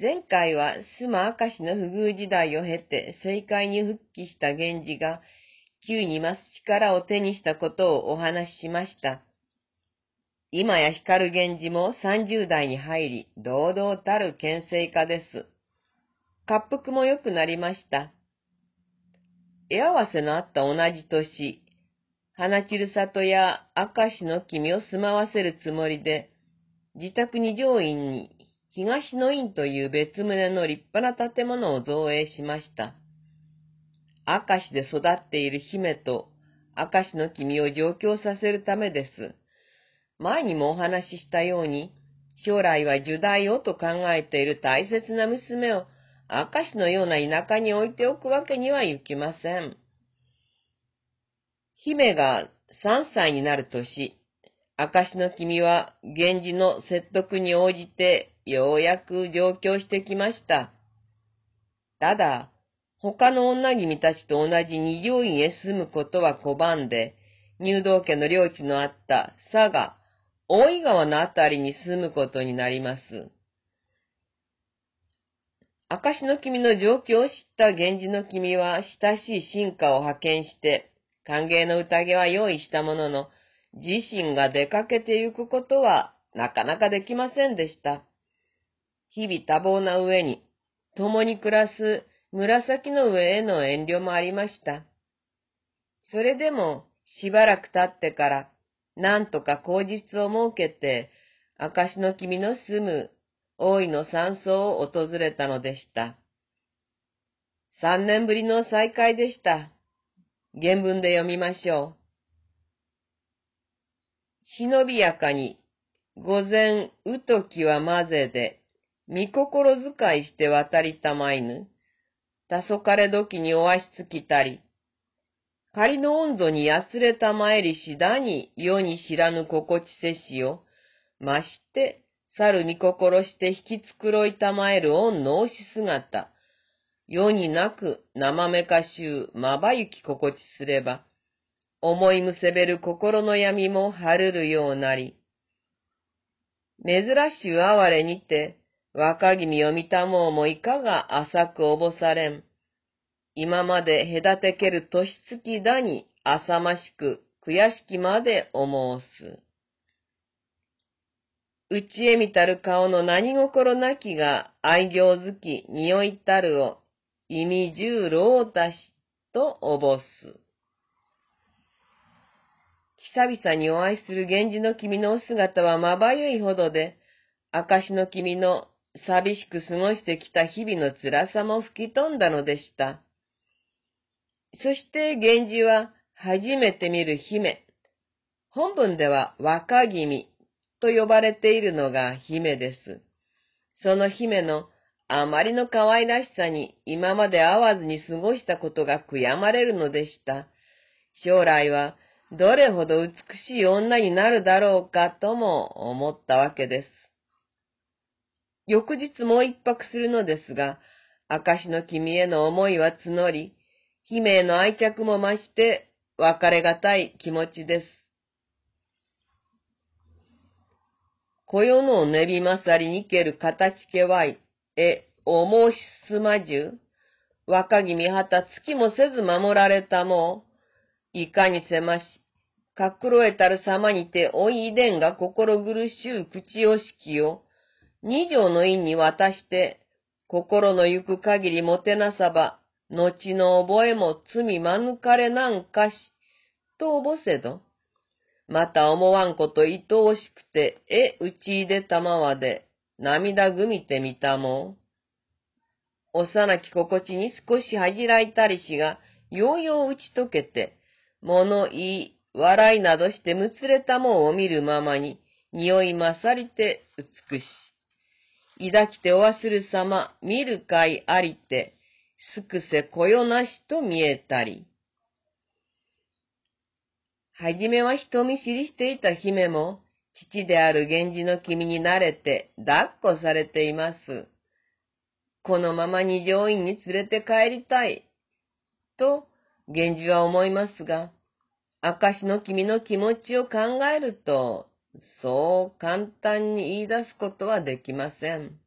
前回は須磨明石の不遇時代を経て政界に復帰した源氏が、急に増す力を手にしたことをお話ししました。今や光源氏も30代に入り、堂々たる県政家です。滑腹も良くなりました。絵合わせのあった同じ年、花散る里や明石の君を住まわせるつもりで、自宅に上院に東の院という別棟の立派な建物を造営しました。明石で育っている姫と明石の君を上京させるためです。前にもお話ししたように、将来は樹代をと考えている大切な娘を明石のような田舎に置いておくわけにはいきません。姫が3歳になる年、証の君は源氏の説得に応じてようやく上京してきました。ただ、他の女君たちと同じ二条院へ住むことは拒んで、入道家の領地のあった佐賀、大井川のあたりに住むことになります。証の君の状況を知った源氏の君は親しい進化を派遣して、歓迎の宴は用意したものの、自身が出かけてゆくことはなかなかできませんでした。日々多忙な上に、共に暮らす紫の上への遠慮もありました。それでも、しばらく経ってから、なんとか口実を設けて、証の君の住む大井の山荘を訪れたのでした。三年ぶりの再会でした。原文で読みましょう。忍びやかに、午前うときは混ぜで、見心遣いして渡りたまいぬ。たそかれ時にお足つきたり。仮の温度にやつれたまえりしだに世に知らぬ心地せしよ。まして、猿見心して引き繕いたまえる恩の押し姿。世になく生めかしゅうまばゆき心地すれば、思いむせべる心の闇も晴れるようなり。珍しゅう哀れにて、若君を見たもうもいかが浅くおぼされん。今まで隔てける年月だに浅ましく悔しきまで思うす。うちへ見たる顔の何心なきが愛行づき匂いたるを意味十郎たしとおぼす。久々にお会いする源氏の君のお姿はまばゆいほどで、証の君の寂しく過ごしてきた日々の辛さも吹き飛んだのでした。そして源氏は初めて見る姫。本文では若君と呼ばれているのが姫です。その姫のあまりの可愛らしさに今まで会わずに過ごしたことが悔やまれるのでした。将来はどれほど美しい女になるだろうかとも思ったわけです。翌日もう一泊するのですが、証の君への思いは募り、姫への愛着も増して別れがたい気持ちです。小世のねびまさりにける形けわい、え、お申しすまじゅ、若君はた月もせず守られたも、いかにせまし、かくろえたる様にておいいでんが心苦しゅう口をしきを、二条の院に渡して、心の行く限りもてなさば、後の覚えも罪免れなんかし、とおぼせど。また思わんこと愛おしくて、え、うちいでたまわで、涙ぐみてみたもん。幼き心地に少し恥じらいたりしが、ようよう打ち解けて、物言い、笑いなどしてむつれたもんを見るままに、匂い勝りて美し。抱きてお忘る様、見る会ありて、すくせこよなしと見えたり。はじめは人見知りしていた姫も、父である源氏の君に慣れて抱っこされています。このまま二条院に連れて帰りたい。と、源氏は思いますが、証の君の気持ちを考えると、そう簡単に言い出すことはできません。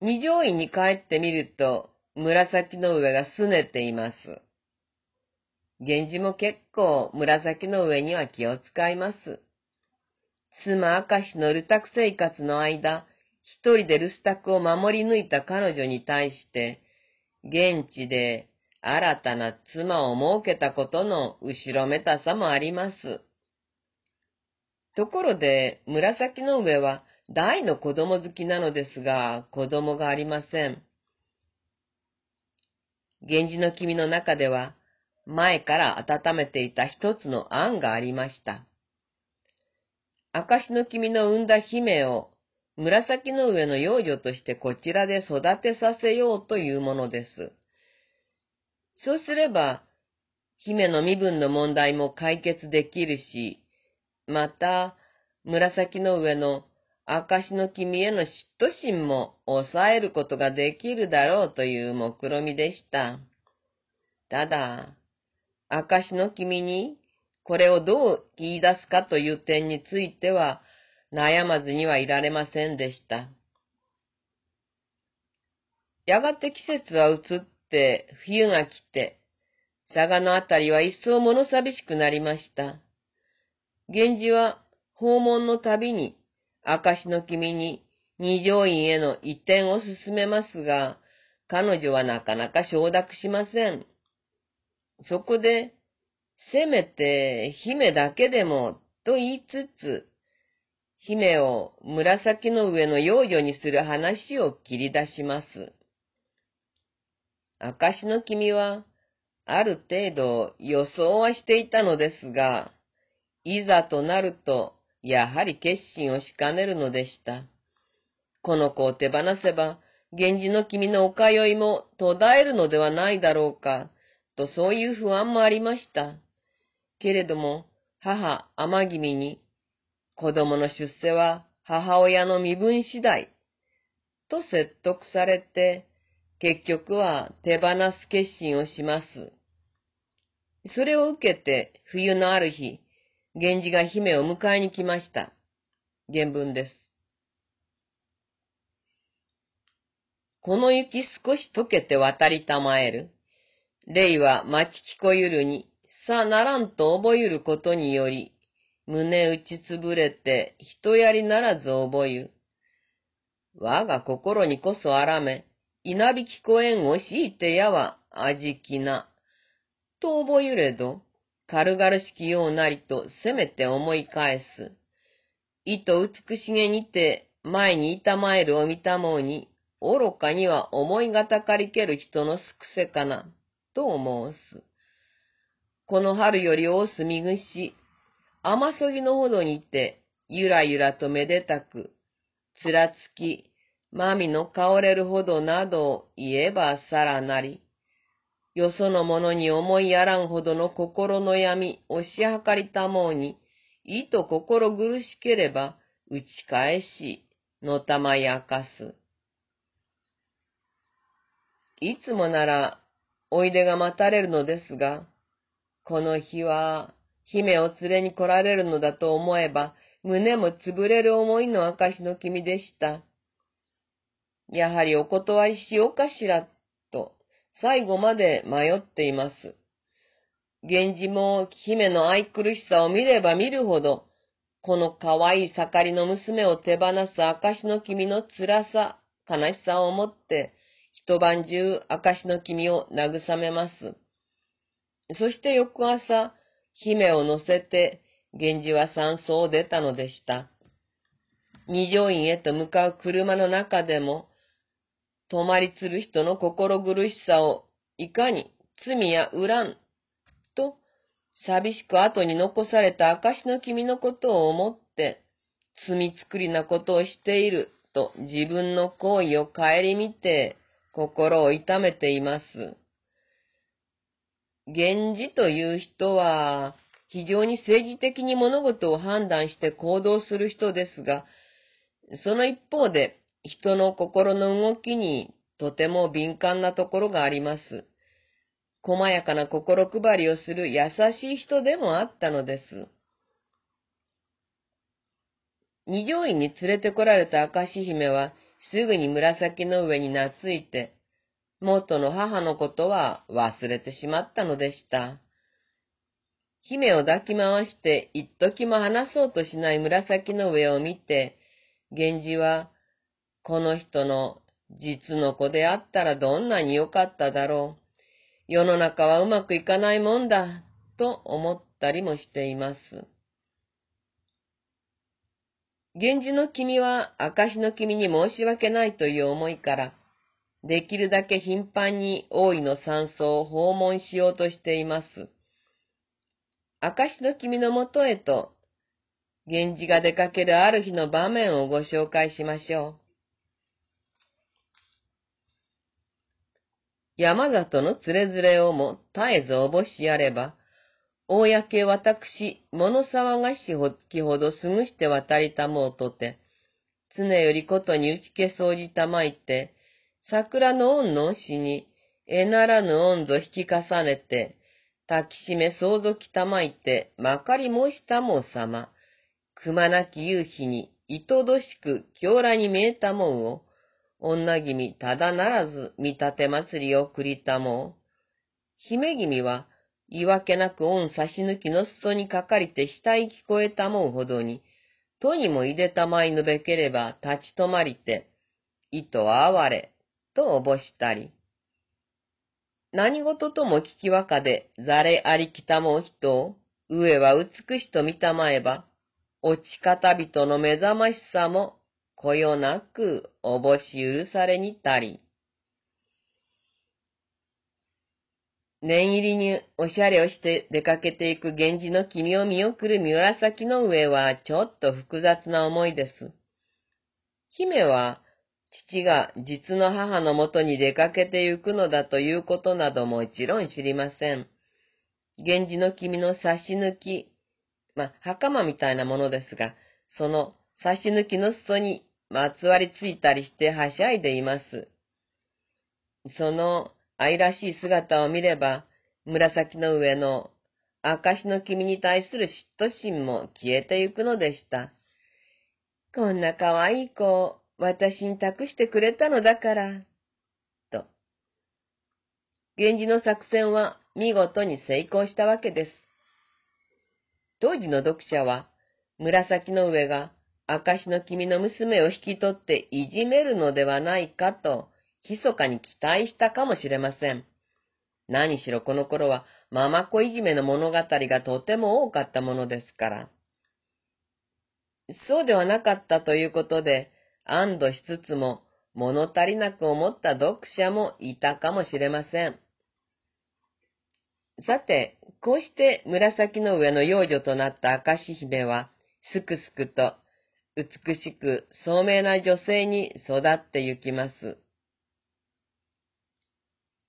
二条院に帰ってみると、紫の上が拗ねています。源氏も結構紫の上には気を使います。妻明石の留宅生活の間、一人で留守宅を守り抜いた彼女に対して、現地で新たな妻を設けたことの後ろめたさもあります。ところで、紫の上は大の子供好きなのですが、子供がありません。源氏の君の中では、前から温めていた一つの案がありました。証の君の産んだ姫を紫の上の幼女としてこちらで育てさせようというものです。そうすれば、姫の身分の問題も解決できるし、また、紫の上の証の君への嫉妬心も抑えることができるだろうという目論みでした。ただ、証の君にこれをどう言い出すかという点については悩まずにはいられませんでした。やがて季節は移って冬が来て、佐賀のあたりは一層物寂しくなりました。源氏は訪問のたびに証の君に二条院への移転を進めますが、彼女はなかなか承諾しません。そこで、せめて姫だけでもと言いつつ、姫を紫の上の幼女にする話を切り出します。証の君は、ある程度予想はしていたのですが、いざとなると、やはり決心をしかねるのでした。この子を手放せば、源氏の君のお通いも途絶えるのではないだろうか、とそういう不安もありました。けれども、母、天君に、子供の出世は母親の身分次第、と説得されて、結局は手放す決心をします。それを受けて、冬のある日、源氏が姫を迎えに来ました。原文です。この雪少し溶けて渡りたまえる。霊は待ち聞こゆるに、さならんと覚ゆることにより、胸打ちつぶれて人やりならず覚ゆ。我が心にこそあらめ、稲引きこえんを敷いてやは味気な。と覚ゆれど、軽々しきようなりとせめて思い返す。意と美しげにて前にいたまえるを見たもうに、愚かには思いがたかりける人のすくせかな、と申す。この春より大すみぐし、甘そぎのほどにて、ゆらゆらとめでたく、つらつき、まみの香れるほどなどを言えばさらなり、よその者に思いやらんほどの心の闇、押し量りたもうに、意と心苦しければ、打ち返し、のたまやかす。いつもなら、おいでが待たれるのですが、この日は、姫を連れに来られるのだと思えば、胸も潰れる思いの証の君でした。やはりお断りしようかしら、最後まで迷っています。源氏も姫の愛くるしさを見れば見るほど、この可愛い盛りの娘を手放す証の君の辛さ、悲しさを思って、一晩中証の君を慰めます。そして翌朝、姫を乗せて、源氏は山荘を出たのでした。二条院へと向かう車の中でも、泊まりつる人の心苦しさを、いかに罪や恨ん、と、寂しく後に残された証の君のことを思って、罪作りなことをしている、と自分の行為を顧みて、心を痛めています。源氏という人は、非常に政治的に物事を判断して行動する人ですが、その一方で、人の心の動きにとても敏感なところがあります。細やかな心配りをする優しい人でもあったのです。二条院に連れてこられた明石姫は、すぐに紫の上に懐いて、元の母のことは忘れてしまったのでした。姫を抱き回して一時も離そうとしない紫の上を見て、源氏は、この人の実の子であったらどんなに良かっただろう。世の中はうまくいかないもんだ、と思ったりもしています。源氏の君は証の君に申し訳ないという思いから、できるだけ頻繁に大井の山荘を訪問しようとしています。証の君のもとへと、源氏が出かけるある日の場面をご紹介しましょう。山里のつれづれをも絶えずおぼしやれば、公私、物騒がしほきほどすぐして渡りたもうとて、常よりことに打ち消そうじたまいて、桜の恩のしに、えならぬ恩ぞ引き重ねて、抱きしめ相続たまいて、まかり申したもうさま、くまなき夕日に、いとどしく京羅に見えたもんを、女君ただならず見立て祭りを繰りたもう。姫君は、言い訳なく恩差し抜きの裾にかかりて下へ聞こえたもうほどに、とにもいでたまいぬべければ立ち止まりて、糸は哀れ、とおぼしたり、何事とも聞きわかで、ざれありきたもう人を、上は美しと見たまえば、落ち方人の目覚ましさも、こよなくおぼし許されにたり。念入りにおしゃれをして出かけていく源氏の君を見送る紫の上はちょっと複雑な思いです。姫は父が実の母のもとに出かけて行くのだということなどもちろん知りません。源氏の君の差し抜き、まあ、袴みたいなものですが、その差し抜きの裾にまつわりついたりしてはしゃいでいます。その愛らしい姿を見れば、紫の上の証の君に対する嫉妬心も消えてゆくのでした。こんな可愛い子を私に託してくれたのだから、と。源氏の作戦は見事に成功したわけです。当時の読者は、紫の上が証の君の娘を引き取っていじめるのではないかと、密かに期待したかもしれません。何しろこの頃は、ママ子いじめの物語がとても多かったものですから。そうではなかったということで、安堵しつつも物足りなく思った読者もいたかもしれません。さて、こうして紫の上の幼女となった明石姫は、すくすくと美しく聡明な女性に育ってゆきます。